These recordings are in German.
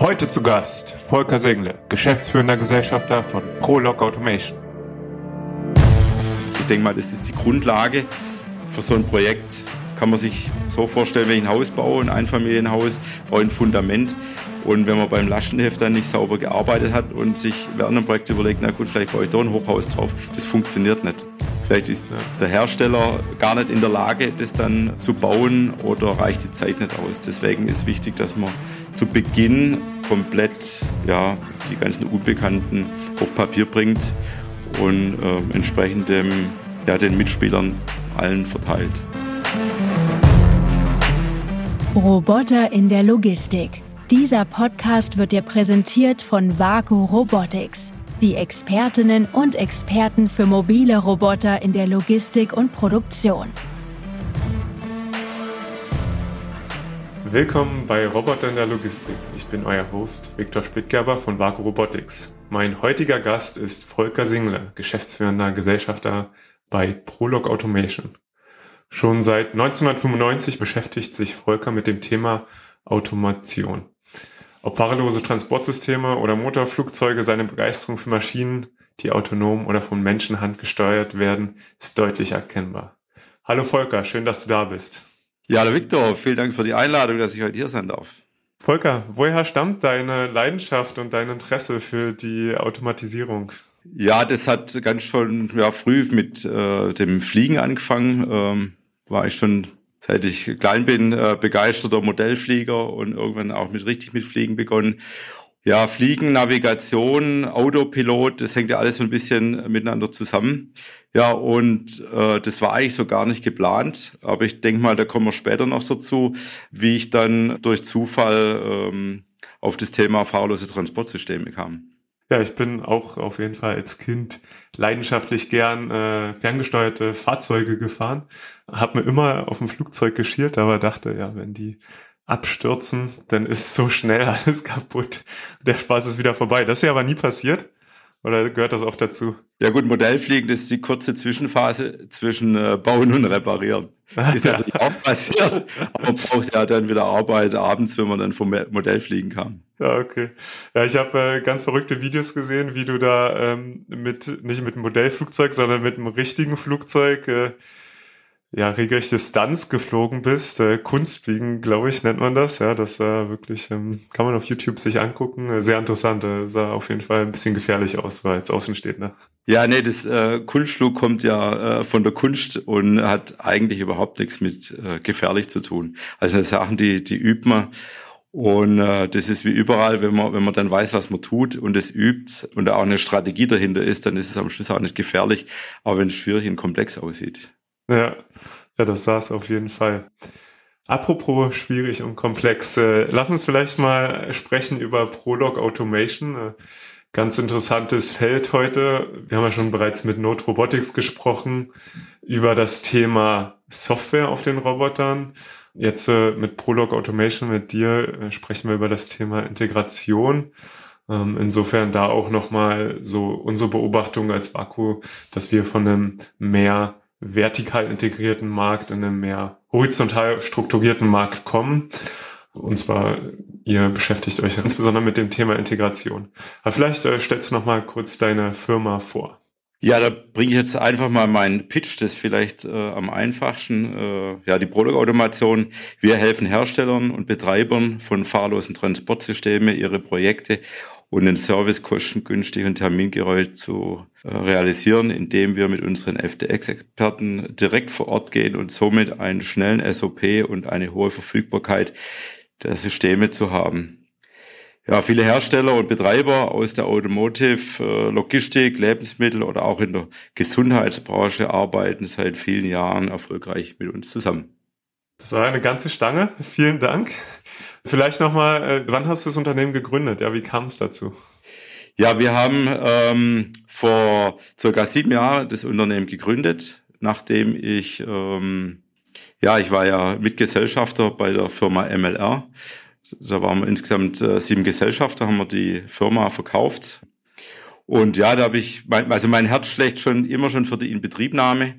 Heute zu Gast Volker Sengle, geschäftsführender Gesellschafter von ProLog Automation. Ich denke mal, das ist die Grundlage für so ein Projekt. Kann man sich so vorstellen, wenn ich ein Haus baue, ein Einfamilienhaus, baue ein Fundament. Und wenn man beim Lastenheft dann nicht sauber gearbeitet hat und sich während einem Projekt überlegt, na gut, vielleicht baue ich da ein Hochhaus drauf, das funktioniert nicht. Vielleicht ist der Hersteller gar nicht in der Lage, das dann zu bauen oder reicht die Zeit nicht aus. Deswegen ist wichtig, dass man zu Beginn komplett ja, die ganzen Unbekannten auf Papier bringt und äh, entsprechend dem, ja, den Mitspielern allen verteilt. Roboter in der Logistik. Dieser Podcast wird dir präsentiert von Vaku Robotics, die Expertinnen und Experten für mobile Roboter in der Logistik und Produktion. Willkommen bei Roboter in der Logistik. Ich bin euer Host Viktor Spittgerber von Vaku Robotics. Mein heutiger Gast ist Volker Single, geschäftsführender Gesellschafter bei Prolog Automation. Schon seit 1995 beschäftigt sich Volker mit dem Thema Automation. Ob fahrerlose Transportsysteme oder Motorflugzeuge, seine Begeisterung für Maschinen, die autonom oder von Menschenhand gesteuert werden, ist deutlich erkennbar. Hallo Volker, schön, dass du da bist. Ja, hallo Viktor, vielen Dank für die Einladung, dass ich heute hier sein darf. Volker, woher stammt deine Leidenschaft und dein Interesse für die Automatisierung? Ja, das hat ganz schon ja, früh mit äh, dem Fliegen angefangen. Ähm, war ich schon, seit ich klein bin, äh, begeisterter Modellflieger und irgendwann auch mit richtig mit Fliegen begonnen. Ja, Fliegen, Navigation, Autopilot, das hängt ja alles so ein bisschen miteinander zusammen. Ja, und äh, das war eigentlich so gar nicht geplant, aber ich denke mal, da kommen wir später noch dazu, wie ich dann durch Zufall ähm, auf das Thema fahrlose Transportsysteme kam. Ja, ich bin auch auf jeden Fall als Kind leidenschaftlich gern äh, ferngesteuerte Fahrzeuge gefahren. Hab mir immer auf dem Flugzeug geschiert, aber dachte, ja, wenn die abstürzen, dann ist so schnell alles kaputt. Der Spaß ist wieder vorbei. Das ist ja aber nie passiert. Oder gehört das auch dazu? Ja gut, Modellfliegen das ist die kurze Zwischenphase zwischen äh, Bauen und Reparieren. ist ja. natürlich auch passiert, aber man braucht ja dann wieder Arbeit abends, wenn man dann vom Modellfliegen kam. Ja, okay. Ja, ich habe äh, ganz verrückte Videos gesehen, wie du da ähm, mit, nicht mit einem Modellflugzeug, sondern mit einem richtigen Flugzeug äh, ja, regelrechte Stunts geflogen bist. Äh, Kunstfliegen, glaube ich, nennt man das. Ja, das sah wirklich, ähm, kann man auf YouTube sich angucken. Äh, sehr interessant. Äh, sah auf jeden Fall ein bisschen gefährlich aus, war jetzt Außenstehender. Ja, nee, das äh, Kunstflug kommt ja äh, von der Kunst und hat eigentlich überhaupt nichts mit äh, gefährlich zu tun. Also das Sachen, die, die übt man. Und äh, das ist wie überall, wenn man, wenn man dann weiß, was man tut und es übt und da auch eine Strategie dahinter ist, dann ist es am Schluss auch nicht gefährlich, aber wenn es schwierig und komplex aussieht. Ja, ja, das es auf jeden Fall. Apropos schwierig und komplex, äh, lass uns vielleicht mal sprechen über Prolog Automation. Äh, ganz interessantes Feld heute. Wir haben ja schon bereits mit Node Robotics gesprochen über das Thema Software auf den Robotern. Jetzt äh, mit Prolog Automation, mit dir, sprechen wir über das Thema Integration. Ähm, insofern da auch nochmal so unsere Beobachtung als Vaku, dass wir von einem mehr vertikal integrierten Markt in einen mehr horizontal strukturierten Markt kommen. Und zwar, ihr beschäftigt euch insbesondere mit dem Thema Integration. Aber vielleicht äh, stellst du noch mal kurz deine Firma vor. Ja, da bringe ich jetzt einfach mal meinen Pitch, das vielleicht äh, am einfachsten. Äh, ja, die Produktautomation. Wir helfen Herstellern und Betreibern von fahrlosen Transportsystemen, ihre Projekte und den Service kostengünstig und termingerecht zu äh, realisieren, indem wir mit unseren FTX-Experten direkt vor Ort gehen und somit einen schnellen SOP und eine hohe Verfügbarkeit der Systeme zu haben. Ja, viele Hersteller und Betreiber aus der Automotive, äh, Logistik, Lebensmittel oder auch in der Gesundheitsbranche arbeiten seit vielen Jahren erfolgreich mit uns zusammen. Das war eine ganze Stange. Vielen Dank. Vielleicht nochmal, äh, wann hast du das Unternehmen gegründet? Ja, wie kam es dazu? Ja, wir haben ähm, vor circa sieben Jahren das Unternehmen gegründet, nachdem ich, ähm, ja, ich war ja Mitgesellschafter bei der Firma MLR. Da waren wir insgesamt äh, sieben Gesellschafter, haben wir die Firma verkauft. Und ja, da habe ich, mein, also mein Herz schlägt schon immer schon für die Inbetriebnahme.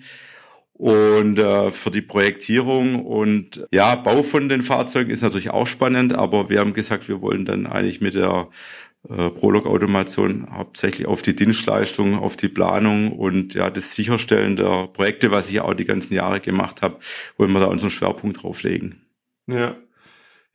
Und äh, für die Projektierung und ja, Bau von den Fahrzeugen ist natürlich auch spannend, aber wir haben gesagt, wir wollen dann eigentlich mit der äh, Prolog-Automation hauptsächlich auf die Dienstleistung, auf die Planung und ja das Sicherstellen der Projekte, was ich auch die ganzen Jahre gemacht habe, wollen wir da unseren Schwerpunkt drauf legen. Ja.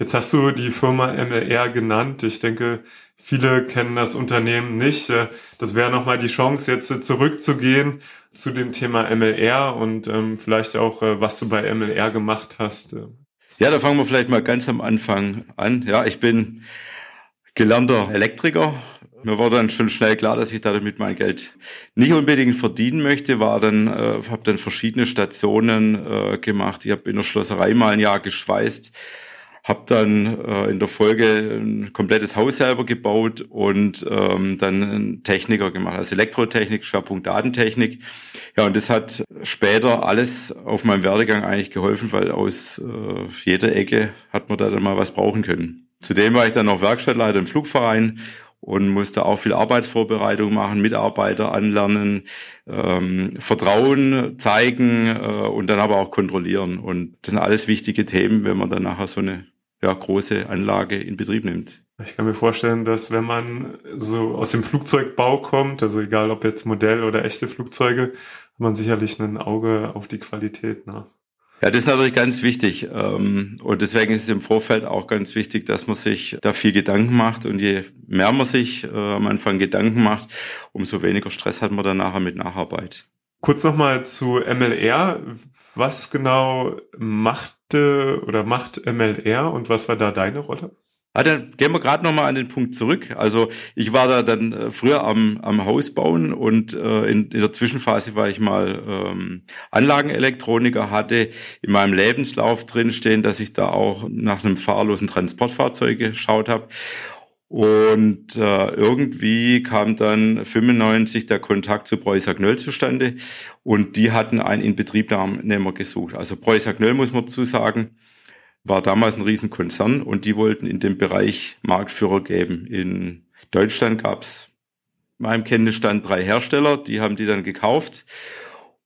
Jetzt hast du die Firma MLR genannt. Ich denke, viele kennen das Unternehmen nicht. Äh, das wäre nochmal die Chance, jetzt zurückzugehen zu dem Thema MLR und ähm, vielleicht auch, äh, was du bei MLR gemacht hast. Ja, da fangen wir vielleicht mal ganz am Anfang an. Ja, ich bin gelernter Elektriker. Mir war dann schon schnell klar, dass ich damit mein Geld nicht unbedingt verdienen möchte. War dann, äh, habe dann verschiedene Stationen äh, gemacht. Ich habe in der Schlosserei mal ein Jahr geschweißt habe dann äh, in der Folge ein komplettes Haus selber gebaut und ähm, dann einen Techniker gemacht, also Elektrotechnik, Schwerpunkt Datentechnik. Ja, und das hat später alles auf meinem Werdegang eigentlich geholfen, weil aus äh, jeder Ecke hat man da dann mal was brauchen können. Zudem war ich dann noch Werkstattleiter im Flugverein und musste auch viel Arbeitsvorbereitung machen, Mitarbeiter anlernen, ähm, Vertrauen zeigen äh, und dann aber auch kontrollieren. Und das sind alles wichtige Themen, wenn man dann nachher so eine ja, große Anlage in Betrieb nimmt. Ich kann mir vorstellen, dass wenn man so aus dem Flugzeugbau kommt, also egal ob jetzt Modell oder echte Flugzeuge, hat man sicherlich ein Auge auf die Qualität. Ne? Ja, das ist natürlich ganz wichtig. Ähm, und deswegen ist es im Vorfeld auch ganz wichtig, dass man sich da viel Gedanken macht. Und je mehr man sich äh, am Anfang Gedanken macht, umso weniger Stress hat man dann nachher mit Nacharbeit. Kurz nochmal zu MLR. Was genau machte oder macht MLR und was war da deine Rolle? Ah, dann gehen wir gerade nochmal an den Punkt zurück. Also ich war da dann äh, früher am, am Haus bauen und äh, in, in der Zwischenphase war ich mal ähm, Anlagenelektroniker, hatte in meinem Lebenslauf drinstehen, dass ich da auch nach einem fahrlosen Transportfahrzeug geschaut habe. Und äh, irgendwie kam dann 95 der Kontakt zu Preußer Knöll zustande und die hatten einen Inbetriebnehmer gesucht. Also Preußer Knöll, muss man zu sagen, war damals ein Riesenkonzern und die wollten in dem Bereich Marktführer geben. In Deutschland gab es meinem Kenntnisstand drei Hersteller, die haben die dann gekauft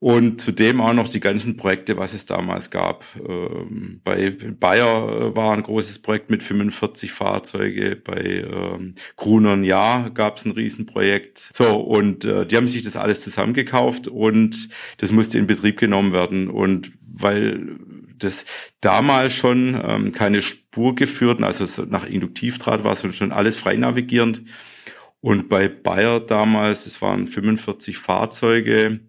und zudem auch noch die ganzen Projekte, was es damals gab. Ähm, bei Bayer äh, war ein großes Projekt mit 45 Fahrzeuge, bei ähm, Grunern Ja gab es ein Riesenprojekt. So, und äh, die haben sich das alles zusammengekauft und das musste in Betrieb genommen werden. Und weil das damals schon ähm, keine Spur geführten, also nach Induktivdraht war es schon alles frei navigierend. Und bei Bayer damals, es waren 45 Fahrzeuge,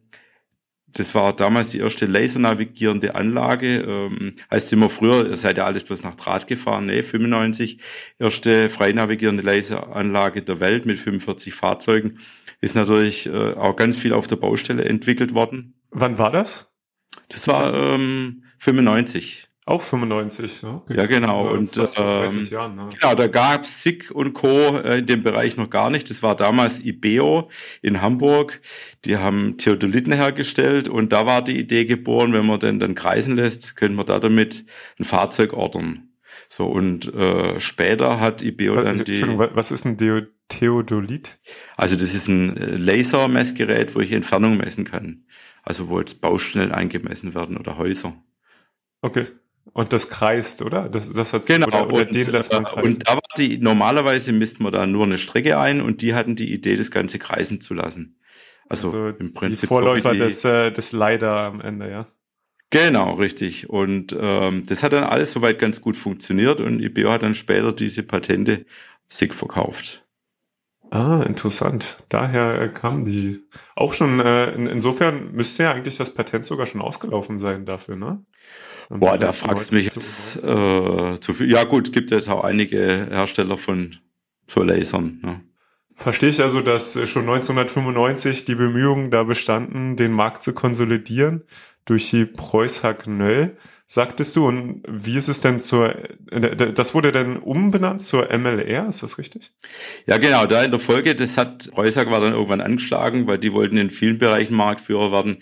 das war damals die erste lasernavigierende Anlage. Ähm, heißt immer früher, ihr seid ja alles bloß nach Draht gefahren. Nee, 95. Erste frei navigierende Laseranlage der Welt mit 45 Fahrzeugen. Ist natürlich äh, auch ganz viel auf der Baustelle entwickelt worden. Wann war das? Das war ähm, 95. Auch 95, ne? Ja, genau. Ja, und ähm, Jahren, ne? genau, da gab's SICK und Co. Äh, in dem Bereich noch gar nicht. Das war damals IBEO in Hamburg. Die haben Theodoliten hergestellt und da war die Idee geboren, wenn man den dann kreisen lässt, können wir da damit ein Fahrzeug ordern. So, und äh, später hat IBEO dann die. Was ist ein Deo Theodolit? Also das ist ein äh, Lasermessgerät, wo ich Entfernung messen kann. Also wo jetzt Baustellen eingemessen werden oder Häuser. Okay. Und das kreist, oder? Das, das hat genau. Oder, oder und, den lässt man kreisen. und da war die, normalerweise misst man da nur eine Strecke ein und die hatten die Idee, das Ganze kreisen zu lassen. Also, also im Prinzip. Die Vorläufer die, des, äh, des LiDAR am Ende, ja. Genau, richtig. Und ähm, das hat dann alles soweit ganz gut funktioniert und IBO hat dann später diese Patente SIG verkauft. Ah, interessant. Daher äh, kam die. Auch schon, äh, in, insofern müsste ja eigentlich das Patent sogar schon ausgelaufen sein dafür, ne? Boah, da fragst du mich jetzt äh, zu viel. Ja gut, es gibt jetzt auch einige Hersteller von so Lasern. Ne? Verstehe ich also, dass schon 1995 die Bemühungen da bestanden, den Markt zu konsolidieren durch die Preußer Knöll, sagtest du. Und wie ist es denn zur, das wurde denn umbenannt zur MLR, ist das richtig? Ja, genau, da in der Folge, das hat, Preußer war dann irgendwann angeschlagen, weil die wollten in vielen Bereichen Marktführer werden.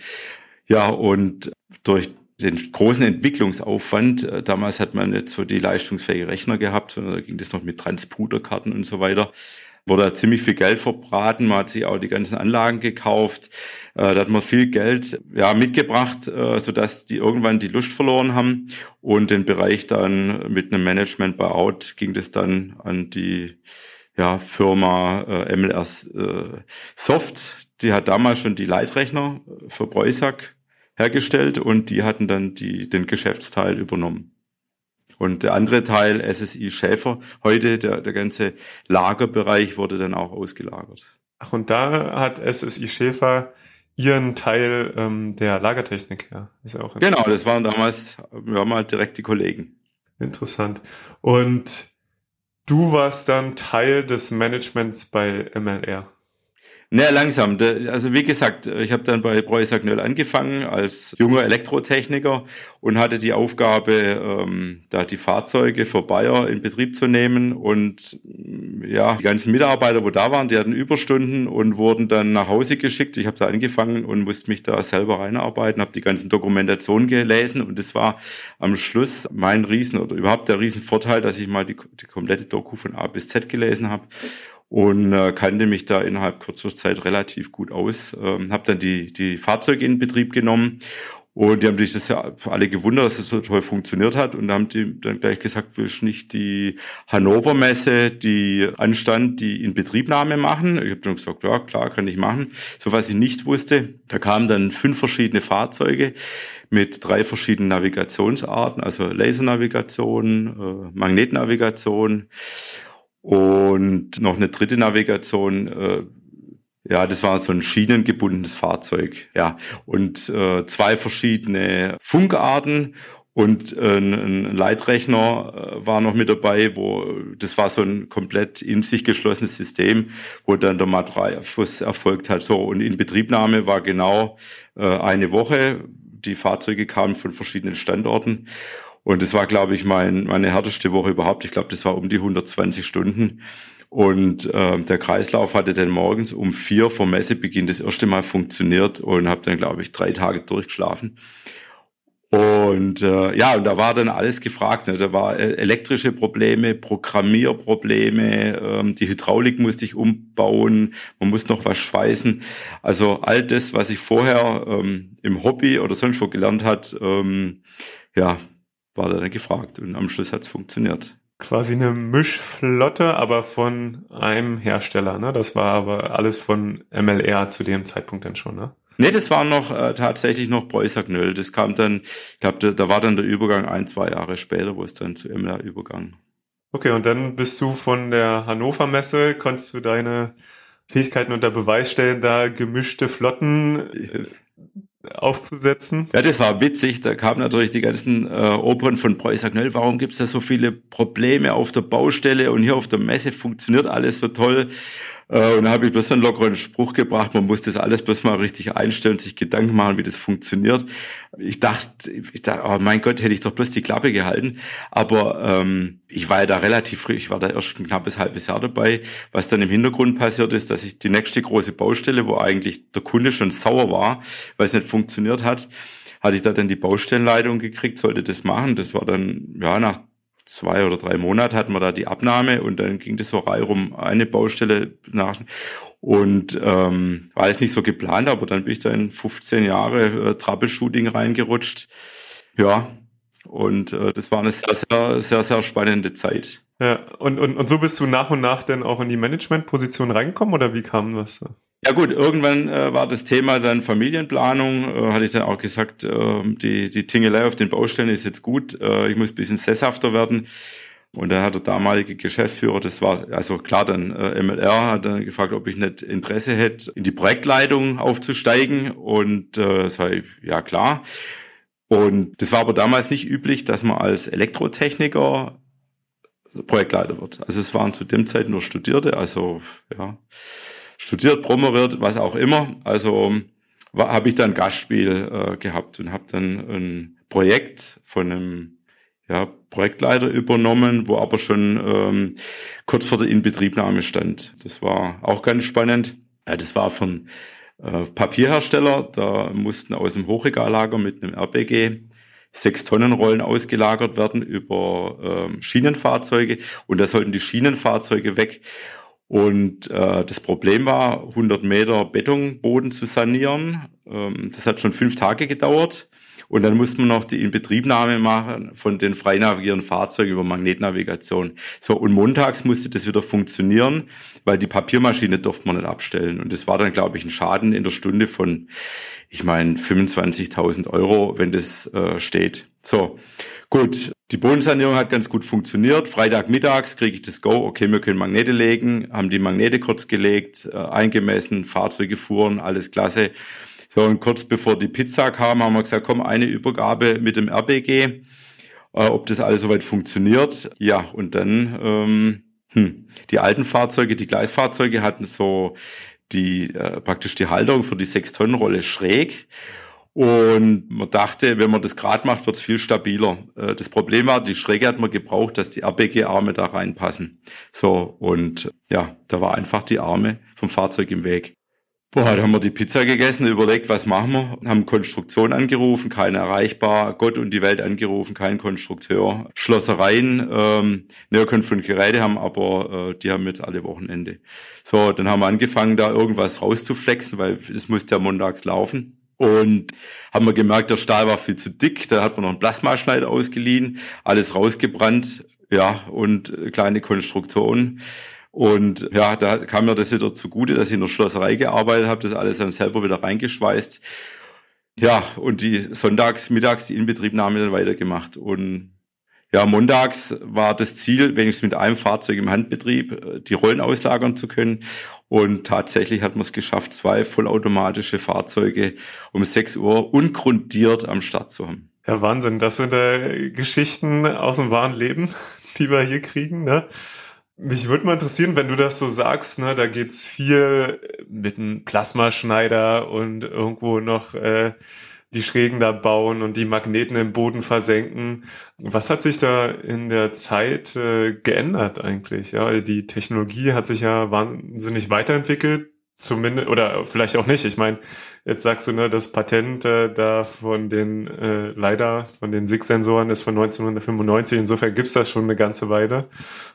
Ja, und durch den großen Entwicklungsaufwand. Äh, damals hat man nicht so die leistungsfähige Rechner gehabt, sondern da ging das noch mit Transputerkarten und so weiter. wurde da ziemlich viel Geld verbraten. Man hat sich auch die ganzen Anlagen gekauft. Äh, da hat man viel Geld ja, mitgebracht, äh, sodass die irgendwann die Lust verloren haben. Und den Bereich dann mit einem Management Buyout ging das dann an die ja, Firma äh, MLRs äh, Soft. Die hat damals schon die Leitrechner für Breusack hergestellt und die hatten dann die, den Geschäftsteil übernommen. Und der andere Teil, SSI Schäfer, heute der, der ganze Lagerbereich wurde dann auch ausgelagert. Ach, und da hat SSI Schäfer ihren Teil ähm, der Lagertechnik, ja. Ist ja auch genau, das waren damals, wir haben halt direkt die Kollegen. Interessant. Und du warst dann Teil des Managements bei MLR. Na, langsam. Also wie gesagt, ich habe dann bei Preußer Knöll angefangen als junger Elektrotechniker und hatte die Aufgabe, ähm, da die Fahrzeuge für Bayer in Betrieb zu nehmen. Und ja, die ganzen Mitarbeiter, wo da waren, die hatten Überstunden und wurden dann nach Hause geschickt. Ich habe da angefangen und musste mich da selber reinarbeiten, habe die ganzen Dokumentationen gelesen und es war am Schluss mein Riesen oder überhaupt der Riesenvorteil, dass ich mal die, die komplette Doku von A bis Z gelesen habe und äh, kannte mich da innerhalb kurzer Zeit relativ gut aus. Ähm, habe dann die, die Fahrzeuge in Betrieb genommen und die haben sich das ja alle gewundert, dass es so toll funktioniert hat. Und da haben die dann gleich gesagt, willst nicht die Hannover Messe, die anstand, die Inbetriebnahme machen? Ich habe dann gesagt, ja klar, kann ich machen. So was ich nicht wusste, da kamen dann fünf verschiedene Fahrzeuge mit drei verschiedenen Navigationsarten, also Lasernavigation, äh, Magnetnavigation und noch eine dritte Navigation, äh, ja, das war so ein schienengebundenes Fahrzeug, ja. Und äh, zwei verschiedene Funkarten und äh, ein Leitrechner äh, war noch mit dabei, wo das war so ein komplett in sich geschlossenes System, wo dann der Materialfluss erfolgt hat. So und in Betriebnahme war genau äh, eine Woche. Die Fahrzeuge kamen von verschiedenen Standorten und das war, glaube ich, mein, meine härteste Woche überhaupt. Ich glaube, das war um die 120 Stunden. Und äh, der Kreislauf hatte dann morgens um vier vor Messebeginn das erste Mal funktioniert und habe dann, glaube ich, drei Tage durchgeschlafen. Und äh, ja, und da war dann alles gefragt. Ne? Da war äh, elektrische Probleme, Programmierprobleme, ähm, die Hydraulik musste ich umbauen, man muss noch was schweißen. Also all das, was ich vorher ähm, im Hobby oder sonst wo gelernt hat, ähm, ja, war da dann gefragt und am Schluss hat es funktioniert. Quasi eine Mischflotte, aber von einem Hersteller, ne? Das war aber alles von MLR zu dem Zeitpunkt dann schon, ne? Nee, das war noch äh, tatsächlich noch Preußer Knöll. Das kam dann, ich glaube, da, da war dann der Übergang ein, zwei Jahre später, wo es dann zu MLR übergang. Okay, und dann bist du von der Hannover Messe, konntest du deine Fähigkeiten unter Beweis stellen, da gemischte Flotten äh, aufzusetzen. Ja, das war witzig. Da kamen natürlich die ganzen äh, Opern von Preußer Knöll. Warum gibt's da so viele Probleme auf der Baustelle und hier auf der Messe funktioniert alles so toll? Äh, und da habe ich bloß einen lockeren Spruch gebracht, man muss das alles bloß mal richtig einstellen, sich Gedanken machen, wie das funktioniert. Ich dachte, ich dachte, oh mein Gott, hätte ich doch bloß die Klappe gehalten. Aber ähm, ich war ja da relativ frisch, ich war da erst ein knappes halbes Jahr dabei. Was dann im Hintergrund passiert ist, dass ich die nächste große Baustelle, wo eigentlich der Kunde schon sauer war, weil es nicht funktioniert hat, hatte ich da dann die Baustellenleitung gekriegt, sollte das machen. Das war dann, ja, nach zwei oder drei Monate hatten wir da die Abnahme und dann ging das so rum eine Baustelle nach und ähm, war jetzt nicht so geplant, aber dann bin ich da in 15 Jahre äh, Troubleshooting reingerutscht. Ja, und äh, das war eine sehr, sehr, sehr, sehr spannende Zeit. Ja, und, und, und so bist du nach und nach dann auch in die Managementposition reingekommen oder wie kam das? Ja gut, irgendwann äh, war das Thema dann Familienplanung, äh, hatte ich dann auch gesagt, äh, die, die Tingelei auf den Baustellen ist jetzt gut, äh, ich muss ein bisschen sesshafter werden. Und dann hat der damalige Geschäftsführer, das war also klar, dann äh, MLR, hat dann gefragt, ob ich nicht Interesse hätte, in die Projektleitung aufzusteigen. Und äh, das war ja klar. Und das war aber damals nicht üblich, dass man als Elektrotechniker Projektleiter wird. Also es waren zu dem Zeit nur Studierte, also ja studiert, promoviert, was auch immer. Also habe ich dann Gastspiel äh, gehabt und habe dann ein Projekt von einem ja, Projektleiter übernommen, wo aber schon ähm, kurz vor der Inbetriebnahme stand. Das war auch ganz spannend. Ja, das war von äh, Papierhersteller. Da mussten aus dem Hochregallager mit einem RBG sechs Tonnen Rollen ausgelagert werden über ähm, Schienenfahrzeuge und da sollten die Schienenfahrzeuge weg Und äh, das Problem war, 100 Meter Betonboden zu sanieren. Ähm, das hat schon fünf Tage gedauert. Und dann musste man noch die Inbetriebnahme machen von den frei navigierenden Fahrzeugen über Magnetnavigation. So, und montags musste das wieder funktionieren, weil die Papiermaschine durfte man nicht abstellen. Und das war dann, glaube ich, ein Schaden in der Stunde von, ich meine, 25.000 Euro, wenn das äh, steht. So, gut. Die Bodensanierung hat ganz gut funktioniert. Freitagmittags kriege ich das Go, okay, wir können Magnete legen, haben die Magnete kurz gelegt, äh, eingemessen, Fahrzeuge fuhren, alles klasse. So, und kurz bevor die Pizza kam, haben wir gesagt, komm, eine Übergabe mit dem RBG, äh, ob das alles soweit funktioniert. Ja, und dann, ähm, hm, die alten Fahrzeuge, die Gleisfahrzeuge hatten so die, äh, praktisch die Halterung für die 6-Tonnen-Rolle schräg. Und man dachte, wenn man das gerade macht, wird es viel stabiler. Äh, das Problem war, die Schräge hat man gebraucht, dass die RBG-Arme da reinpassen. So, und ja, da war einfach die Arme vom Fahrzeug im Weg. Boah, da haben wir die Pizza gegessen, überlegt, was machen wir, haben Konstruktion angerufen, keine erreichbar, Gott und die Welt angerufen, kein Konstrukteur, Schlossereien, ähm, Näherkunft von Geräte haben, aber äh, die haben jetzt alle Wochenende. So, dann haben wir angefangen, da irgendwas rauszuflexen, weil es musste ja montags laufen. Und haben wir gemerkt, der Stahl war viel zu dick. Da hat man noch einen Plasmaschneider ausgeliehen, alles rausgebrannt, ja, und kleine Konstruktionen. Und ja, da kam mir das wieder zugute, dass ich in der Schlosserei gearbeitet habe, das alles dann selber wieder reingeschweißt. Ja, und die sonntags, mittags die Inbetriebnahme dann weitergemacht. Und ja, montags war das Ziel, wenigstens mit einem Fahrzeug im Handbetrieb, die Rollen auslagern zu können. Und tatsächlich hat man es geschafft, zwei vollautomatische Fahrzeuge um 6 Uhr ungrundiert am Start zu haben. Ja, Wahnsinn. Das sind äh, Geschichten aus dem wahren Leben, die wir hier kriegen. Ne? Mich würde mal interessieren, wenn du das so sagst, ne, da geht's viel mit einem Plasmaschneider und irgendwo noch äh, die Schrägen da bauen und die Magneten im Boden versenken. Was hat sich da in der Zeit äh, geändert eigentlich? Ja, die Technologie hat sich ja wahnsinnig weiterentwickelt, zumindest oder vielleicht auch nicht. Ich meine, jetzt sagst du ne, das Patent äh, da von den äh, leider von den SIG-Sensoren ist von 1995. Insofern gibt's das schon eine ganze Weile.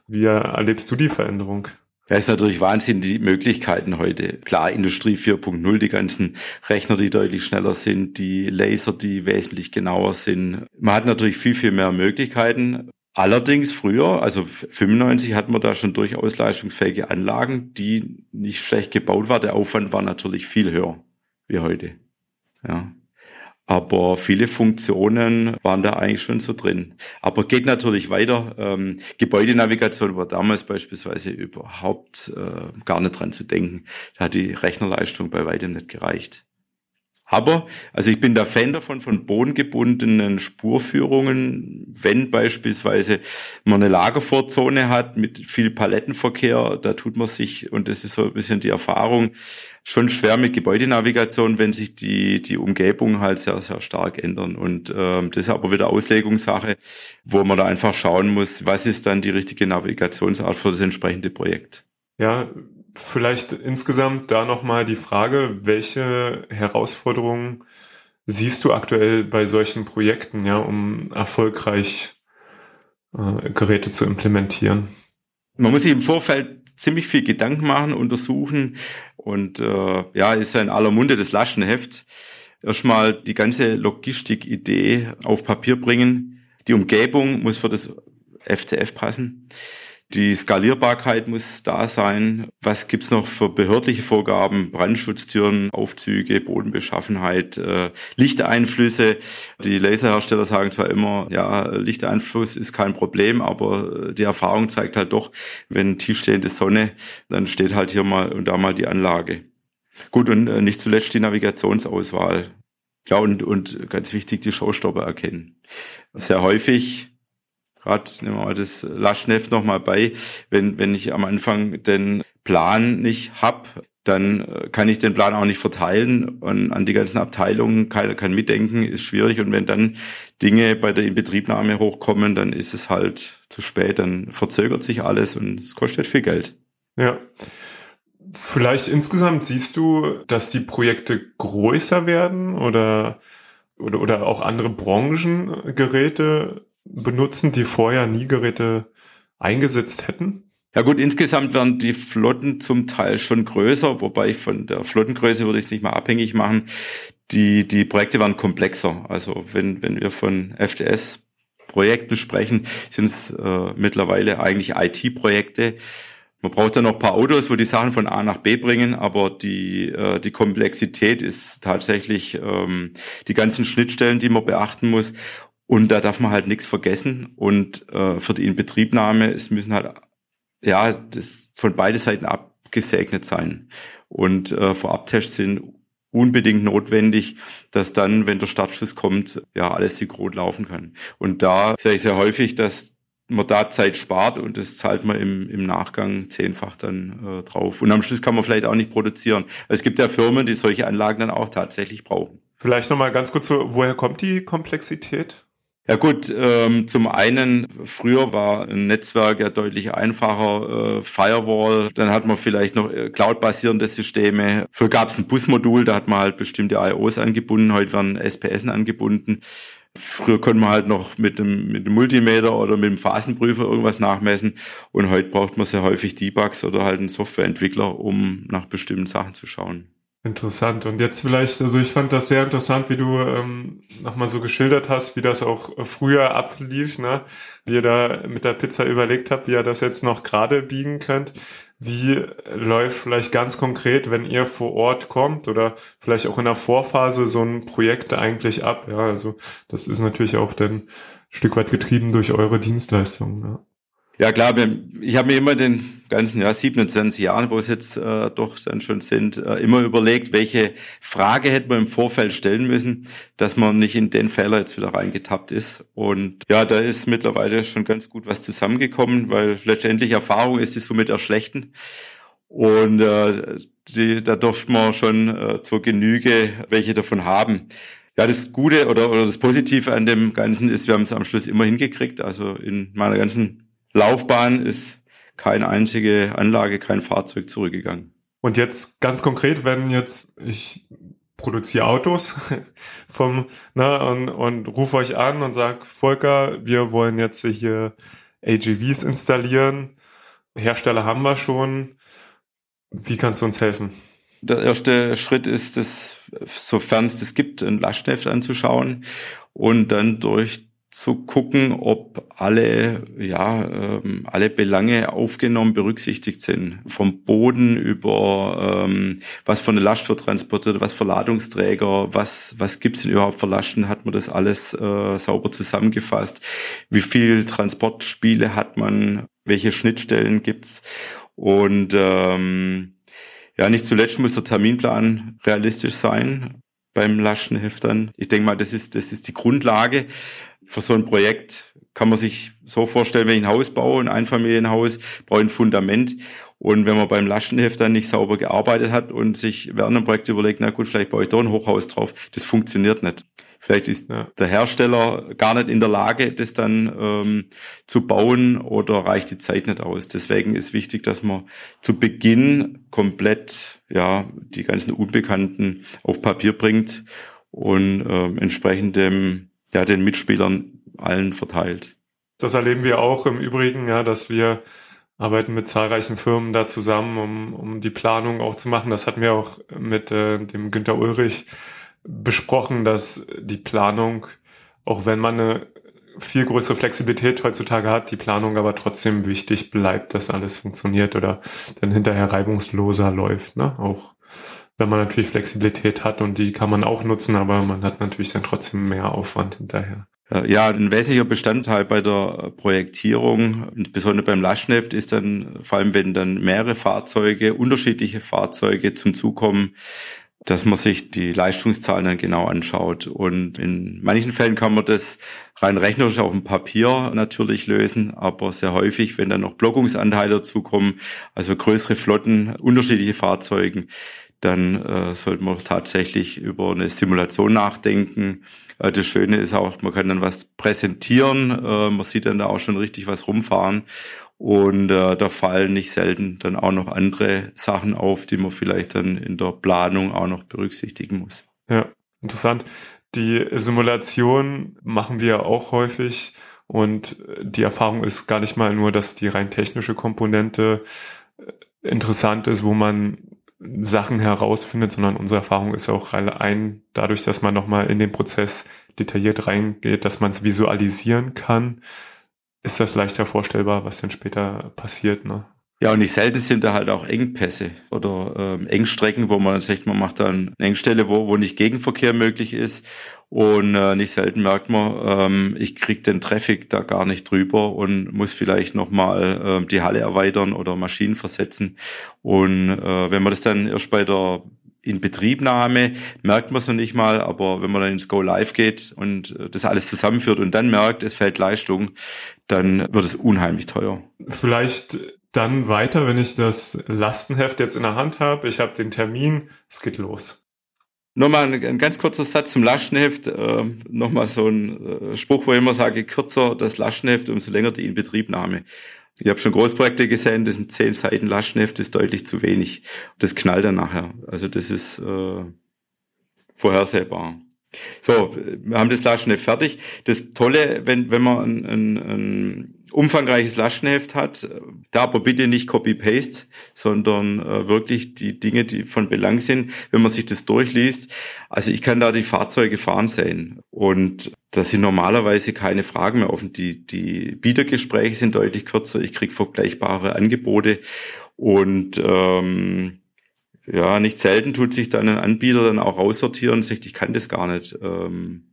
Wie erlebst du die Veränderung? Da ist natürlich Wahnsinn die Möglichkeiten heute. Klar, Industrie 4.0, die ganzen Rechner, die deutlich schneller sind, die Laser, die wesentlich genauer sind. Man hat natürlich viel, viel mehr Möglichkeiten. Allerdings früher, also 95 hatten wir da schon durchaus leistungsfähige Anlagen, die nicht schlecht gebaut waren. Der Aufwand war natürlich viel höher wie heute. Ja. Aber viele Funktionen waren da eigentlich schon so drin. Aber geht natürlich weiter. Ähm, Gebäudenavigation war damals beispielsweise überhaupt äh, gar nicht dran zu denken. Da hat die Rechnerleistung bei weitem nicht gereicht. Aber, also ich bin der Fan davon, von bodengebundenen Spurführungen, wenn beispielsweise man eine Lagervorzone hat mit viel Palettenverkehr, da tut man sich, und das ist so ein bisschen die Erfahrung, schon schwer mit Gebäudenavigation, wenn sich die, die Umgebung halt sehr, sehr stark ändern. Und ähm, das ist aber wieder Auslegungssache, wo man da einfach schauen muss, was ist dann die richtige Navigationsart für das entsprechende Projekt. Ja, vielleicht insgesamt da nochmal die Frage, welche Herausforderungen siehst du aktuell bei solchen Projekten, ja, um erfolgreich äh, Geräte zu implementieren? Man muss sich im Vorfeld ziemlich viel Gedanken machen, untersuchen und äh, ja, ist ja in aller Munde das Laschenheft. Erstmal die ganze Logistikidee auf Papier bringen. Die Umgebung muss für das FTF passen. Die Skalierbarkeit muss da sein. Was gibt's noch für behördliche Vorgaben? Brandschutztüren, Aufzüge, Bodenbeschaffenheit, äh, Lichteinflüsse. Die Laserhersteller sagen zwar immer, ja, Lichteinfluss ist kein Problem, aber die Erfahrung zeigt halt doch, wenn tiefstehende Sonne, dann steht halt hier mal und da mal die Anlage. Gut, und äh, nicht zuletzt die Navigationsauswahl. Ja, und, und ganz wichtig, die Showstopper erkennen. Sehr häufig gerade nehmen wir mal das Laschneft nochmal bei, wenn, wenn ich am Anfang den Plan nicht hab, dann äh, kann ich den Plan auch nicht verteilen und an die ganzen Abteilungen keiner kann mitdenken, ist schwierig. Und wenn dann Dinge bei der Inbetriebnahme hochkommen, dann ist es halt zu spät, dann verzögert sich alles und es kostet viel Geld. Ja. Vielleicht insgesamt siehst du, dass die Projekte größer werden oder, oder, oder auch andere Branchengeräte benutzen, die vorher nie Geräte eingesetzt hätten? Ja gut, insgesamt werden die Flotten zum Teil schon größer, wobei ich von der Flottengröße würde ich es nicht mal abhängig machen. Die, die Projekte werden komplexer. Also wenn, wenn wir von FTS Projekten sprechen, sind es äh, mittlerweile eigentlich IT-Projekte. Man braucht dann noch ein paar Autos, wo die Sachen von A nach B bringen, aber die, äh, die Komplexität ist tatsächlich ähm, die ganzen Schnittstellen, die man beachten muss. Und da darf man halt nichts vergessen. Und äh, für die Inbetriebnahme, es müssen halt ja, das von beide Seiten abgesegnet sein. Und äh, Vorabtests sind unbedingt notwendig, dass dann, wenn der Startschuss kommt, ja, alles synchron laufen kann. Und da sehe ich sehr häufig, dass man da Zeit spart und das zahlt man im, im Nachgang zehnfach dann äh, drauf. Und am Schluss kann man vielleicht auch nicht produzieren. Es gibt ja Firmen, die solche Anlagen dann auch tatsächlich brauchen. Vielleicht nochmal ganz kurz, woher kommt die Komplexität? Ja gut, ähm, zum einen, früher war ein Netzwerk ja deutlich einfacher, äh, Firewall, dann hat man vielleicht noch äh, cloud-basierende Systeme. Früher gab es ein Busmodul, da hat man halt bestimmte IOs angebunden, heute werden SPSen angebunden. Früher konnte man halt noch mit dem, mit dem Multimeter oder mit dem Phasenprüfer irgendwas nachmessen und heute braucht man sehr häufig Debugs oder halt einen Softwareentwickler, um nach bestimmten Sachen zu schauen. Interessant. Und jetzt vielleicht, also ich fand das sehr interessant, wie du ähm, nochmal so geschildert hast, wie das auch früher ablief, ne? Wie ihr da mit der Pizza überlegt habt, wie ihr das jetzt noch gerade biegen könnt. Wie läuft vielleicht ganz konkret, wenn ihr vor Ort kommt oder vielleicht auch in der Vorphase so ein Projekt eigentlich ab? Ja, also das ist natürlich auch dann ein Stück weit getrieben durch eure Dienstleistungen. Ne? Ja klar, ich habe mir immer den ganzen ja, 27 Jahren, wo es jetzt äh, doch dann schon sind, äh, immer überlegt, welche Frage hätte man im Vorfeld stellen müssen, dass man nicht in den Fehler jetzt wieder reingetappt ist. Und ja, da ist mittlerweile schon ganz gut was zusammengekommen, weil letztendlich Erfahrung ist die somit erschlechten. Und äh, die, da durfte man schon äh, zur Genüge welche davon haben. Ja, das Gute oder, oder das Positive an dem Ganzen ist, wir haben es am Schluss immer hingekriegt. Also in meiner ganzen Laufbahn ist keine einzige Anlage, kein Fahrzeug zurückgegangen. Und jetzt ganz konkret, wenn jetzt ich produziere Autos vom ne, und, und rufe euch an und sag Volker, wir wollen jetzt hier AGVs installieren. Hersteller haben wir schon. Wie kannst du uns helfen? Der erste Schritt ist es, sofern es das gibt, ein Lastneft anzuschauen und dann durch zu gucken, ob alle, ja, ähm, alle Belange aufgenommen, berücksichtigt sind. Vom Boden über ähm, was für eine Last wird transportiert, was für Ladungsträger, was, was gibt's denn überhaupt für Lasten, hat man das alles äh, sauber zusammengefasst. Wie viel Transportspiele hat man, welche Schnittstellen gibt's und ähm, ja, nicht zuletzt muss der Terminplan realistisch sein beim Lastenheftern. Ich denke mal, das ist, das ist die Grundlage für so ein Projekt kann man sich so vorstellen, wenn ich ein Haus baue, ein Einfamilienhaus, brauche ich ein Fundament. Und wenn man beim Lastenheft dann nicht sauber gearbeitet hat und sich während einem Projekt überlegt, na gut, vielleicht baue ich da ein Hochhaus drauf, das funktioniert nicht. Vielleicht ist ja. der Hersteller gar nicht in der Lage, das dann ähm, zu bauen oder reicht die Zeit nicht aus. Deswegen ist wichtig, dass man zu Beginn komplett ja die ganzen Unbekannten auf Papier bringt und ähm, entsprechend dem ja, den Mitspielern allen verteilt. Das erleben wir auch im Übrigen, ja, dass wir arbeiten mit zahlreichen Firmen da zusammen, um, um die Planung auch zu machen. Das hatten wir auch mit äh, dem Günter Ulrich besprochen, dass die Planung, auch wenn man eine viel größere Flexibilität heutzutage hat, die Planung aber trotzdem wichtig bleibt, dass alles funktioniert oder dann hinterher reibungsloser läuft. Ne? Auch wenn man natürlich Flexibilität hat und die kann man auch nutzen, aber man hat natürlich dann trotzdem mehr Aufwand hinterher. Ja, ein wesentlicher Bestandteil bei der Projektierung, besonders beim Lastschrift, ist dann, vor allem wenn dann mehrere Fahrzeuge, unterschiedliche Fahrzeuge zum Zug kommen, dass man sich die Leistungszahlen dann genau anschaut. Und in manchen Fällen kann man das rein rechnerisch auf dem Papier natürlich lösen, aber sehr häufig, wenn dann noch Blockungsanteile dazukommen, also größere Flotten, unterschiedliche Fahrzeugen, dann äh, sollte man tatsächlich über eine Simulation nachdenken. Äh, das Schöne ist auch, man kann dann was präsentieren, äh, man sieht dann da auch schon richtig was rumfahren und äh, da fallen nicht selten dann auch noch andere Sachen auf, die man vielleicht dann in der Planung auch noch berücksichtigen muss. Ja, interessant. Die Simulation machen wir auch häufig Und die Erfahrung ist gar nicht mal nur, dass die rein technische Komponente äh, interessant ist, wo man Sachen herausfindet, sondern unsere Erfahrung ist auch ein, dadurch, dass man nochmal in den Prozess detailliert reingeht, dass man es visualisieren kann, ist das leichter vorstellbar, was dann später passiert. Ne? Ja, und nicht selten sind da halt auch Engpässe oder ähm, Engstrecken, wo man sagt, man macht dann Engstelle, wo, wo nicht Gegenverkehr möglich ist. Und äh, nicht selten merkt man, ähm, ich krieg den Traffic da gar nicht drüber und muss vielleicht nochmal äh, die Halle erweitern oder Maschinen versetzen. Und äh, wenn man das dann erst bei der Inbetriebnahme merkt man es noch nicht mal, aber wenn man dann ins Go Live geht und äh, das alles zusammenführt und dann merkt, es fällt Leistung, dann wird es unheimlich teuer. Vielleicht dann weiter, wenn ich das Lastenheft jetzt in der Hand habe, ich habe den Termin, es geht los. Nochmal ein, ein ganz kurzer Satz zum Lastenheft. Äh, Nochmal so ein äh, Spruch, wo ich immer sage, kürzer das Lastenheft, umso länger die Inbetriebnahme. Ich habe schon Großprojekte gesehen, das sind zehn Seiten Lastenheft, das ist deutlich zu wenig. Das knallt dann nachher. Also das ist äh, vorhersehbar. So, wir haben das Lastenheft fertig. Das Tolle, wenn, wenn man ein, ein, ein umfangreiches Lastenheft hat, da aber bitte nicht Copy-Paste, sondern äh, wirklich die Dinge, die von Belang sind, wenn man sich das durchliest. Also ich kann da die Fahrzeuge fahren sehen und da sind normalerweise keine Fragen mehr offen. Die, die Bietergespräche sind deutlich kürzer, ich kriege vergleichbare Angebote und ähm, ja, nicht selten tut sich dann ein Anbieter dann auch raussortieren und sagt, ich kann das gar nicht. Ähm,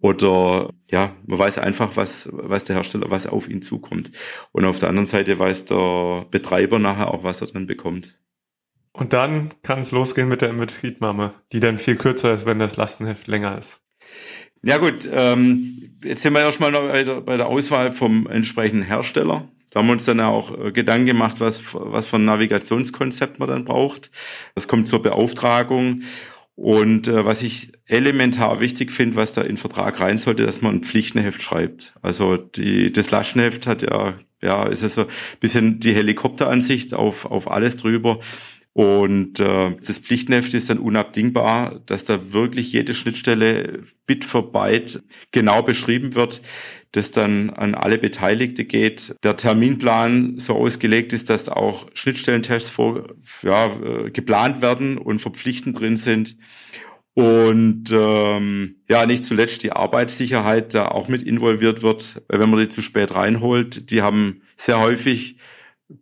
oder ja, man weiß einfach, was, was der Hersteller, was auf ihn zukommt. Und auf der anderen Seite weiß der Betreiber nachher auch, was er dann bekommt. Und dann kann es losgehen mit der Inbetriebnahme, die dann viel kürzer ist, wenn das Lastenheft länger ist. Ja gut, ähm, jetzt sind wir erstmal noch bei der, bei der Auswahl vom entsprechenden Hersteller. Da haben wir uns dann auch äh, Gedanken gemacht, was, was für ein Navigationskonzept man dann braucht. Das kommt zur Beauftragung. Und äh, was ich elementar wichtig finde, was da in Vertrag rein sollte, dass man ein Pflichtenheft schreibt. Also die, das Laschenheft hat ja, ja, ist ja so ein bisschen die Helikopteransicht auf, auf alles drüber. Und äh, das Pflichtenheft ist dann unabdingbar, dass da wirklich jede Schnittstelle Bit für Byte genau beschrieben wird das dann an alle Beteiligte geht. Der Terminplan so ausgelegt ist, dass auch Schnittstellentests vor, ja, äh, geplant werden und verpflichtend drin sind. Und ähm, ja, nicht zuletzt die Arbeitssicherheit da auch mit involviert wird, wenn man die zu spät reinholt, die haben sehr häufig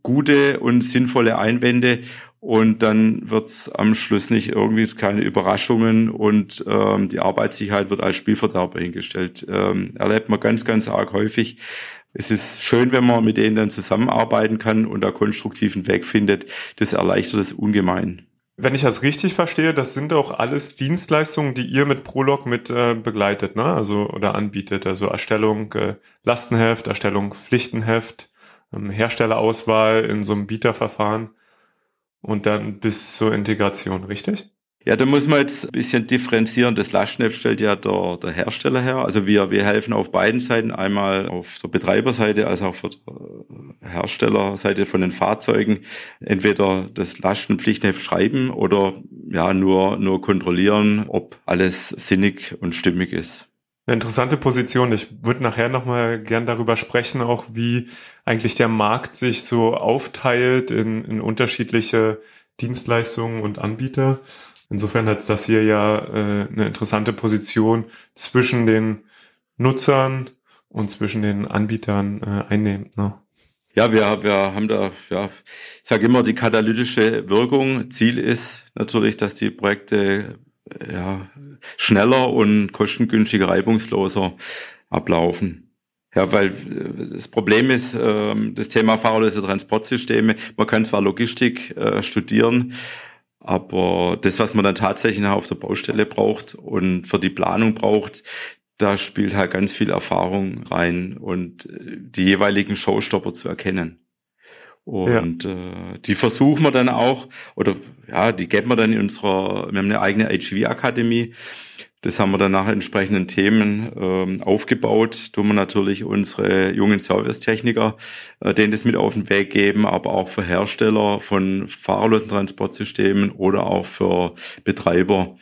gute und sinnvolle Einwände und dann wird's am Schluss nicht irgendwie keine Überraschungen und ähm, die Arbeitssicherheit wird als Spielverderber hingestellt. Ähm, erlebt man ganz, ganz arg häufig. Es ist schön, wenn man mit denen dann zusammenarbeiten kann und da konstruktiven Weg findet. Das erleichtert es ungemein. Wenn ich das richtig verstehe, das sind auch alles Dienstleistungen, die ihr mit Prolog mit äh, begleitet, ne? Also oder anbietet. Also Erstellung äh, Lastenheft, Erstellung Pflichtenheft, ähm, Herstellerauswahl in so einem Bieterverfahren und dann bis zur Integration, richtig? Ja, da muss man jetzt ein bisschen differenzieren. Das Lastschrift stellt ja der, der Hersteller her. Also wir, wir helfen auf beiden Seiten, einmal auf der Betreiberseite als auch auf der Herstellerseite von den Fahrzeugen. Entweder das Lastenpflichtheft schreiben oder ja nur, nur kontrollieren, ob alles sinnig und stimmig ist. Eine interessante Position. Ich würde nachher nochmal gern darüber sprechen, auch wie eigentlich der Markt sich so aufteilt in, in unterschiedliche Dienstleistungen und Anbieter. Insofern hat das hier ja äh, eine interessante Position zwischen den Nutzern und zwischen den Anbietern äh, einnimmt. Ne? Ja, wir, wir haben da, ja, ich sage immer, die katalytische Wirkung. Ziel ist natürlich, dass die Projekte ja, schneller und kostengünstiger, reibungsloser ablaufen. Ja, weil äh, das Problem ist, äh, das Thema fahrerlose Transportsysteme, man kann zwar Logistik äh, studieren, aber das, was man dann tatsächlich auf der Baustelle braucht und für die Planung braucht, da spielt halt ganz viel Erfahrung rein und äh, die jeweiligen Showstopper zu erkennen. Und ja. äh, die versuchen wir dann auch, oder ja, die geben wir dann in unserer, wir haben eine eigene HV-Akademie. Das haben wir dann nach entsprechenden Themen ähm, aufgebaut. Tun wir natürlich unsere jungen Servicetechniker, äh, denen das mit auf den Weg geben, aber auch für Hersteller von fahrerlosen Transportsystemen oder auch für Betreiber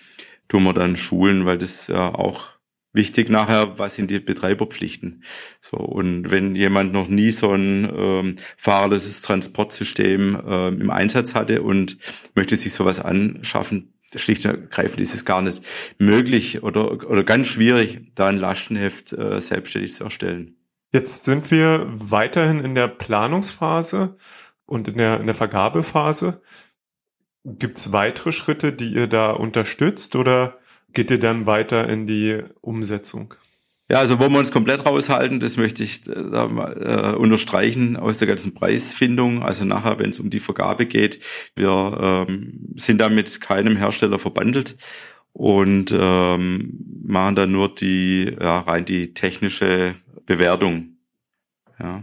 tun wir dann schulen, weil das ja auch wichtig nachher, was sind die Betreiberpflichten. So und wenn jemand noch nie so ein ähm, fahrerloses Transportsystem äh, im Einsatz hatte und möchte sich sowas anschaffen, schlicht und ergreifend ist es gar nicht möglich oder oder ganz schwierig, da ein Lastenheft äh, selbstständig zu erstellen. Jetzt sind wir weiterhin in der Planungsphase und in der in der Vergabephase. Gibt es weitere Schritte, die ihr da unterstützt oder geht ihr dann weiter in die Umsetzung? Ja, also wollen wir uns komplett raushalten, das möchte ich äh, da mal äh, unterstreichen aus der ganzen Preisfindung. Also nachher, wenn es um die Vergabe geht, wir ähm, sind da mit keinem Hersteller verbandelt und ähm, machen dann nur die ja, rein die technische Bewertung. Ja.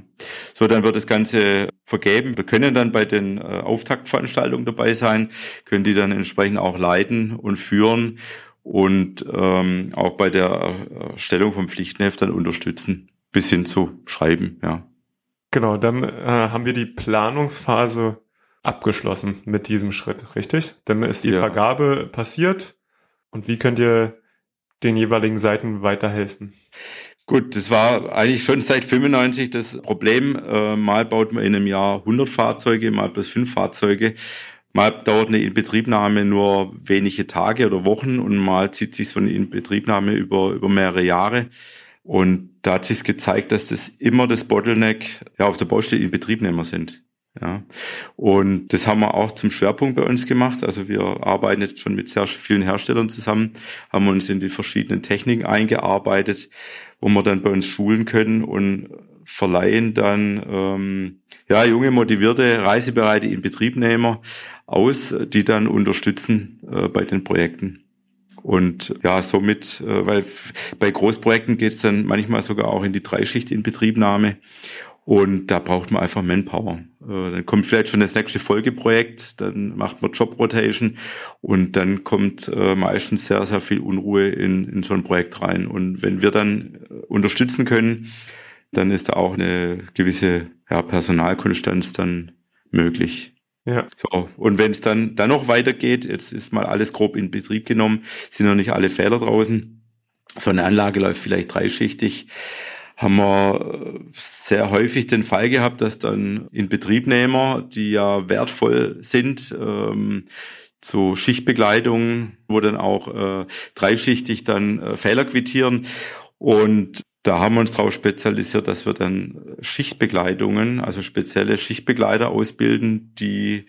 So, dann wird das Ganze vergeben. Wir können dann bei den äh, Auftaktveranstaltungen dabei sein, können die dann entsprechend auch leiten und führen und ähm, auch bei der Erstellung vom Pflichtenheft dann unterstützen, bis hin zu schreiben, ja. Genau, dann äh, haben wir die Planungsphase abgeschlossen mit diesem Schritt, richtig? Dann ist die ja. Vergabe passiert und wie könnt ihr den jeweiligen Seiten weiterhelfen? Gut, das war eigentlich schon seit 95 das Problem. Äh, mal baut man in einem Jahr 100 Fahrzeuge, mal bis fünf Fahrzeuge. Mal dauert eine Inbetriebnahme nur wenige Tage oder Wochen und mal zieht sich so eine Inbetriebnahme über, über mehrere Jahre. Und da hat sich gezeigt, dass das immer das Bottleneck ja, auf der Baustelle Inbetriebnehmer sind. Ja. Und das haben wir auch zum Schwerpunkt bei uns gemacht. Also wir arbeiten jetzt schon mit sehr vielen Herstellern zusammen, haben uns in die verschiedenen Techniken eingearbeitet, wo wir dann bei uns schulen können und verleihen dann ähm, ja junge, motivierte, reisebereite Inbetriebnehmer aus, die dann unterstützen äh, bei den Projekten. Und ja, somit, äh, weil bei Großprojekten geht es dann manchmal sogar auch in die Dreischicht-Inbetriebnahme. Und da braucht man einfach Manpower. Äh, dann kommt vielleicht schon das nächste Folgeprojekt, dann macht man Job Rotation und dann kommt äh, meistens sehr, sehr viel Unruhe in, in so ein Projekt rein. Und wenn wir dann äh, unterstützen können, dann ist da auch eine gewisse ja, Personalkonstanz dann möglich. Ja. So, und wenn es dann, dann noch weitergeht, jetzt ist mal alles grob in Betrieb genommen, sind noch nicht alle Fehler draußen. So eine Anlage läuft vielleicht dreischichtig haben wir sehr häufig den Fall gehabt, dass dann in Betriebnehmer, die ja wertvoll sind, ähm, zu Schichtbegleitung, wo dann auch äh, dreischichtig dann äh, Fehler quittieren. Und da haben wir uns darauf spezialisiert, dass wir dann Schichtbegleitungen, also spezielle Schichtbegleiter ausbilden, die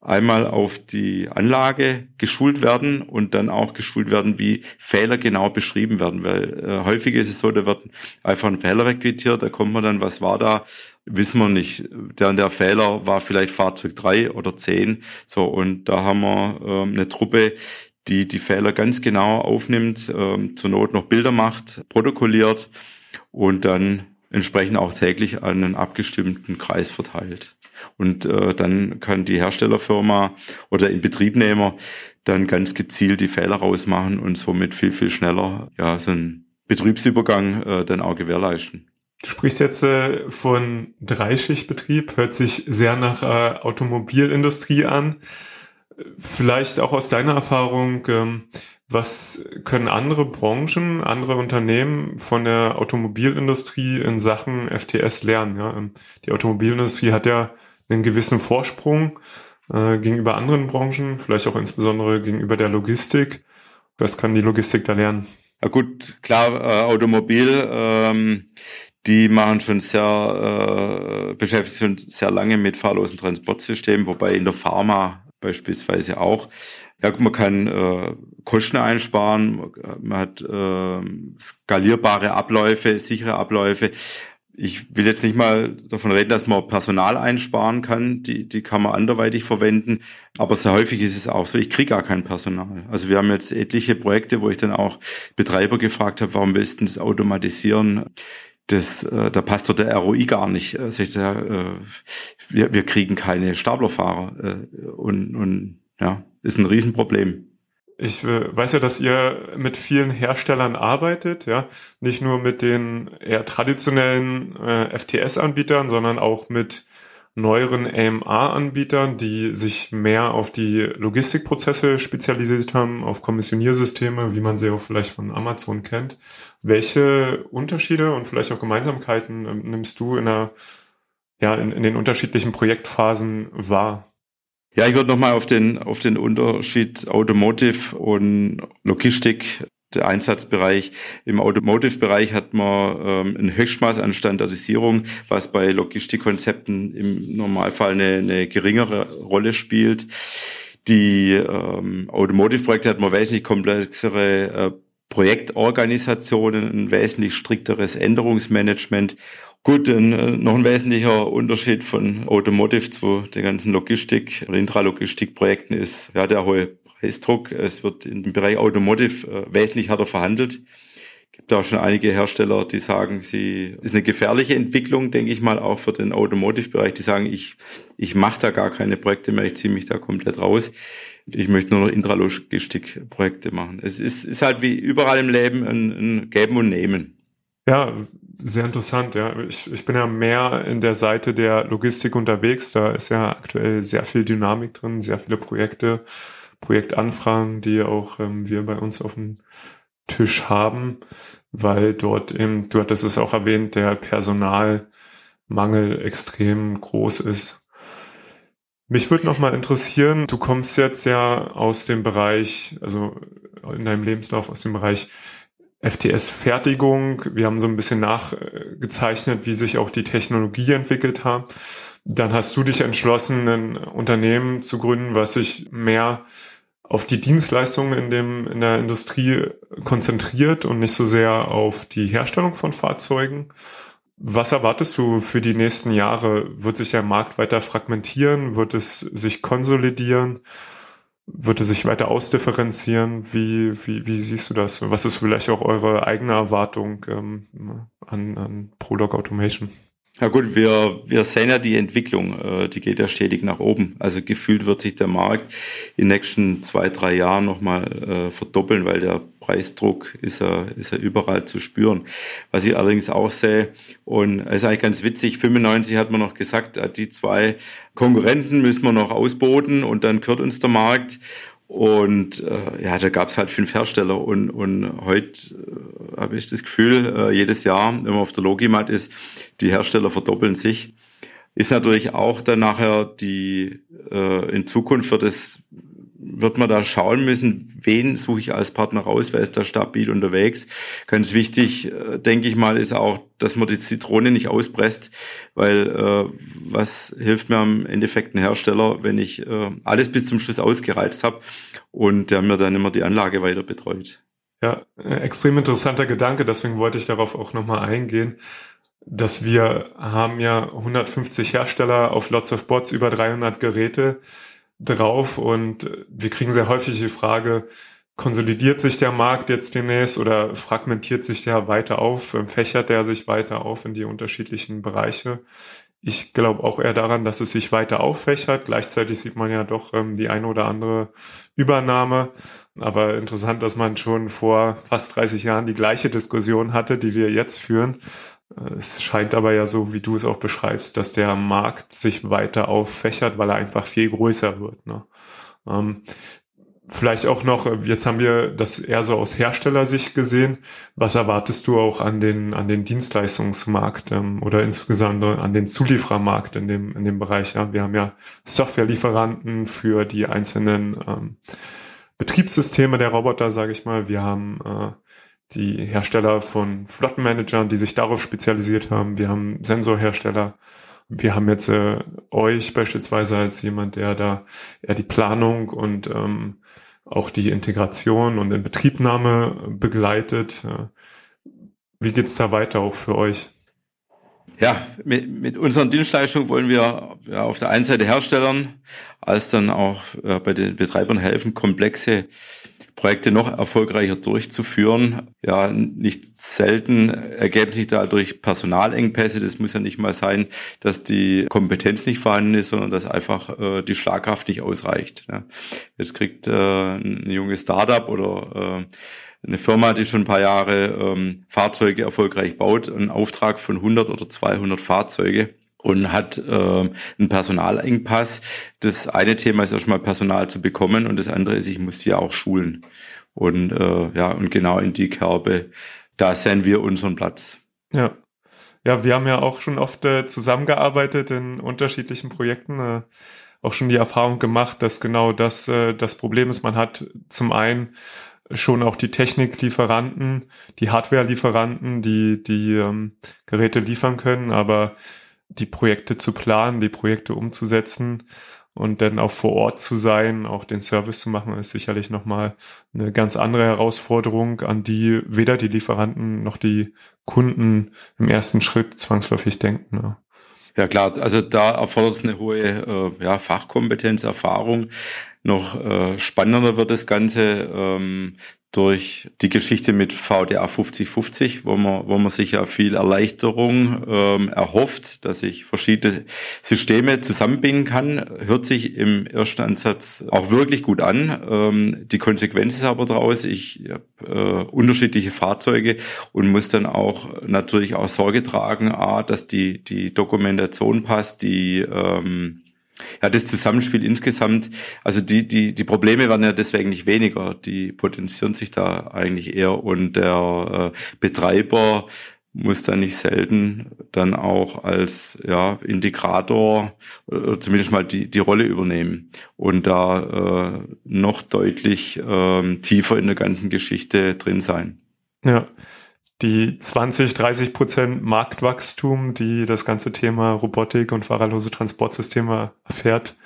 einmal auf die Anlage geschult werden und dann auch geschult werden, wie Fehler genau beschrieben werden. Weil äh, häufig ist es so, da wird einfach ein Fehler requitiert, da kommt man dann, was war da, wissen wir nicht. Der, der Fehler war vielleicht Fahrzeug drei oder zehn. So, und da haben wir ähm, eine Truppe, die die Fehler ganz genau aufnimmt, ähm, zur Not noch Bilder macht, protokolliert und dann entsprechend auch täglich an einen abgestimmten Kreis verteilt. Und äh, dann kann die Herstellerfirma oder Inbetriebnehmer dann ganz gezielt die Fehler rausmachen und somit viel, viel schneller ja, so einen Betriebsübergang äh, dann auch gewährleisten. Du sprichst jetzt äh, von Dreischichtbetrieb, hört sich sehr nach äh, Automobilindustrie an. Vielleicht auch aus deiner Erfahrung, ähm, was können andere Branchen, andere Unternehmen von der Automobilindustrie in Sachen FTS lernen? Ähm, die Automobilindustrie hat ja einen gewissen Vorsprung äh, gegenüber anderen Branchen, vielleicht auch insbesondere gegenüber der Logistik. Was kann die Logistik da lernen? Ja gut, klar, äh, Automobil, ähm, die machen schon sehr, äh, beschäftigen sich schon sehr lange mit fahrlosen Transportsystemen, wobei in der Pharma beispielsweise auch. Ja, man kann äh, Kosten einsparen, man hat äh, skalierbare Abläufe, sichere Abläufe ich will jetzt nicht mal davon reden, dass man Personal einsparen kann, die, die kann man anderweitig verwenden, aber sehr häufig ist es auch so, ich kriege gar kein Personal. Also wir haben jetzt etliche Projekte, wo ich dann auch Betreiber gefragt habe, warum willst du das automatisieren? Das, äh, da passt doch der ROI gar nicht. Also ich sag, äh, wir, wir kriegen keine Staplerfahrer äh, und, und ja, ist ein Riesenproblem. Ich äh, weiß ja, dass ihr mit vielen Herstellern arbeitet, ja, nicht nur mit den eher traditionellen äh, FTS-Anbietern, sondern auch mit neueren AMA-Anbietern, die sich mehr auf die Logistikprozesse spezialisiert haben, auf Kommissioniersysteme, wie man sie auch vielleicht von Amazon kennt. Welche Unterschiede und vielleicht auch Gemeinsamkeiten ähm, nimmst du in, der, ja, in, in den unterschiedlichen Projektphasen wahr? Ja, ich würde nochmal auf den, auf den Unterschied Automotive und Logistik Einsatzbereich. Im Automotive-Bereich hat man ähm, ein Höchstmaß an Standardisierung, was bei Logistikkonzepten im Normalfall eine, eine geringere Rolle spielt. Die ähm, Automotive-Projekte hat man wesentlich komplexere äh, Projektorganisationen, ein wesentlich strikteres Änderungsmanagement. Gut, ein, äh, noch ein wesentlicher Unterschied von Automotive zu den ganzen Logistik- oder Intralogistikprojekten ist ja der hohe Preisdruck. Es wird im Bereich Automotive äh, wesentlich härter verhandelt. Gibt auch schon einige Hersteller, die sagen, sie ist eine gefährliche Entwicklung, denke ich mal, auch für den Automotive-Bereich. Die sagen, ich ich mache da gar keine Projekte mehr, ich ziehe mich da komplett raus. Ich möchte nur noch Intralogistik-Projekte machen. Es ist, ist halt wie überall im Leben ein, ein Geben und Nehmen. Ja, sehr interessant, ja. Ich, ich bin ja mehr in der Seite der Logistik unterwegs. Da ist ja aktuell sehr viel Dynamik drin, sehr viele Projekte. Projektanfragen, die auch ähm, wir bei uns auf dem Tisch haben, weil dort eben, du hattest es auch erwähnt, der Personalmangel extrem groß ist. Mich würde noch mal interessieren, du kommst jetzt ja aus dem Bereich, also in deinem Lebenslauf aus dem Bereich FTS-Fertigung. Wir haben so ein bisschen nachgezeichnet, wie sich auch die Technologie entwickelt hat. Dann hast du dich entschlossen, ein Unternehmen zu gründen, was sich mehr auf die Dienstleistungen in dem, in der Industrie konzentriert und nicht so sehr auf die Herstellung von Fahrzeugen. Was erwartest du für die nächsten Jahre? Wird sich der Markt weiter fragmentieren? Wird es sich konsolidieren? Wird es sich weiter ausdifferenzieren? Wie, wie, wie siehst du das? Was ist vielleicht auch eure eigene Erwartung ähm, an, an ProDoc Automation? Ja gut, wir, wir sehen ja die Entwicklung, äh, die geht ja stetig nach oben. Also gefühlt wird sich der Markt in den nächsten zwei, drei Jahren nochmal äh, verdoppeln, weil der Preisdruck ist ja, ist ja überall zu spüren. Was ich allerdings auch sehe, und es ist eigentlich ganz witzig, 95 hat man noch gesagt, äh, die zwei Konkurrenten müssen wir noch ausboten und dann gehört uns der Markt. Und äh, ja, da gab es halt fünf Hersteller und, und heute äh, habe ich das Gefühl, äh, jedes Jahr, wenn man auf der Logimat ist, die Hersteller verdoppeln sich. Ist natürlich auch dann nachher die äh, in Zukunft wird es wird man da schauen müssen, wen suche ich als Partner raus, wer ist da stabil unterwegs. Ganz wichtig, äh, denke ich mal, ist auch, dass man die Zitrone nicht auspresst, weil äh, was hilft mir am Endeffekt ein Hersteller, wenn ich äh, alles bis zum Schluss ausgereizt habe und der mir dann immer die Anlage weiter betreut. Ja, extrem interessanter Gedanke, deswegen wollte ich darauf auch nochmal eingehen dass wir haben ja 150 Hersteller auf Lots of Bots, über 300 Geräte drauf und wir kriegen sehr häufig die Frage, konsolidiert sich der Markt jetzt demnächst oder fragmentiert sich der weiter auf, fächert der sich weiter auf in die unterschiedlichen Bereiche? Ich glaube auch eher daran, dass es sich weiter auffächert. Gleichzeitig sieht man ja doch ähm, die eine oder andere Übernahme. Aber interessant, dass man schon vor fast 30 Jahren die gleiche Diskussion hatte, die wir jetzt führen. Es scheint aber ja so, wie du es auch beschreibst, dass der Markt sich weiter auffächert, weil er einfach viel größer wird. Ne? Ähm, vielleicht auch noch, jetzt haben wir das eher so aus Herstellersicht gesehen. Was erwartest du auch an den, an den Dienstleistungsmarkt ähm, oder insgesamt an den Zulieferermarkt in dem, in dem Bereich? Ja? Wir haben ja Softwarelieferanten für die einzelnen ähm, Betriebssysteme der Roboter, sage ich mal. Wir haben äh, die Hersteller von Flottenmanagern, die sich darauf spezialisiert haben. Wir haben Sensorhersteller. Wir haben jetzt äh, euch beispielsweise als jemand, der da eher die Planung und ähm, auch die Integration und Inbetriebnahme begleitet. Wie geht's da weiter auch für euch? Ja, mit, mit unseren Dienstleistungen wollen wir ja, auf der einen Seite Herstellern als dann auch äh, bei den Betreibern helfen, komplexe Projekte noch erfolgreicher durchzuführen. Ja, nicht selten ergeben sich dadurch Personalengpässe. Das muss ja nicht mal sein, dass die Kompetenz nicht vorhanden ist, sondern dass einfach äh, die Schlagkraft nicht ausreicht. Ja. Jetzt kriegt äh, ein junges Startup oder äh, eine Firma, die schon ein paar Jahre ähm, Fahrzeuge erfolgreich baut, einen Auftrag von 100 oder 200 Fahrzeuge und hat äh, einen Personalengpass. Das eine Thema ist erstmal Personal zu bekommen und das andere ist, ich muss die auch schulen. Und äh, ja, und genau in die Kerbe, da sehen wir unseren Platz. Ja. Ja, wir haben ja auch schon oft äh, zusammengearbeitet in unterschiedlichen Projekten. Äh, auch schon die Erfahrung gemacht, dass genau das äh, das Problem ist. Man hat zum einen schon auch die Techniklieferanten, die Hardwarelieferanten, die die ähm, Geräte liefern können, aber die Projekte zu planen, die Projekte umzusetzen und dann auch vor Ort zu sein, auch den Service zu machen, ist sicherlich nochmal eine ganz andere Herausforderung, an die weder die Lieferanten noch die Kunden im ersten Schritt zwangsläufig denken. Ja. Ja klar, also da erfordert es eine hohe äh, ja, Fachkompetenz, Erfahrung. Noch äh, spannender wird das Ganze ähm, durch die Geschichte mit VDA 5050, wo man, wo man sich ja viel Erleichterung ähm, erhofft, dass ich verschiedene Systeme zusammenbinden kann, hört sich im ersten Ansatz auch wirklich gut an. Ähm, die Konsequenz ist aber daraus, ich habe äh, unterschiedliche Fahrzeuge und muss dann auch natürlich auch Sorge tragen, a, dass die, die Dokumentation passt, die ähm, ja, das Zusammenspiel insgesamt, also die, die, die Probleme werden ja deswegen nicht weniger, die potenzieren sich da eigentlich eher und der äh, Betreiber muss da nicht selten dann auch als ja, Integrator oder zumindest mal die, die Rolle übernehmen und da äh, noch deutlich äh, tiefer in der ganzen Geschichte drin sein. Ja, die 20, 30 Prozent Marktwachstum, die das ganze Thema Robotik und fahrerlose Transportsysteme erfährt,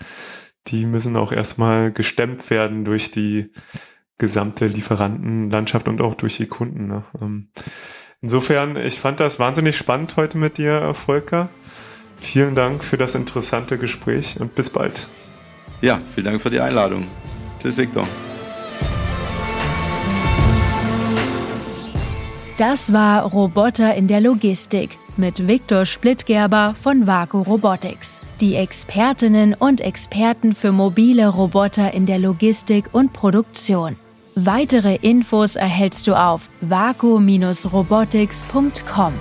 die müssen auch erstmal gestemmt werden durch die gesamte Lieferantenlandschaft und auch durch die Kunden. Ne? Ähm, insofern, ich fand das wahnsinnig spannend heute mit dir, Volker. Vielen Dank für das interessante Gespräch und bis bald. Ja, vielen Dank für die Einladung. Tschüss, Victor. Das war Roboter in der Logistik mit Viktor Splittgerber von Vaku Robotics. Die Expertinnen und Experten für mobile Roboter in der Logistik und Produktion. Weitere Infos erhältst du auf vaku-robotics.com.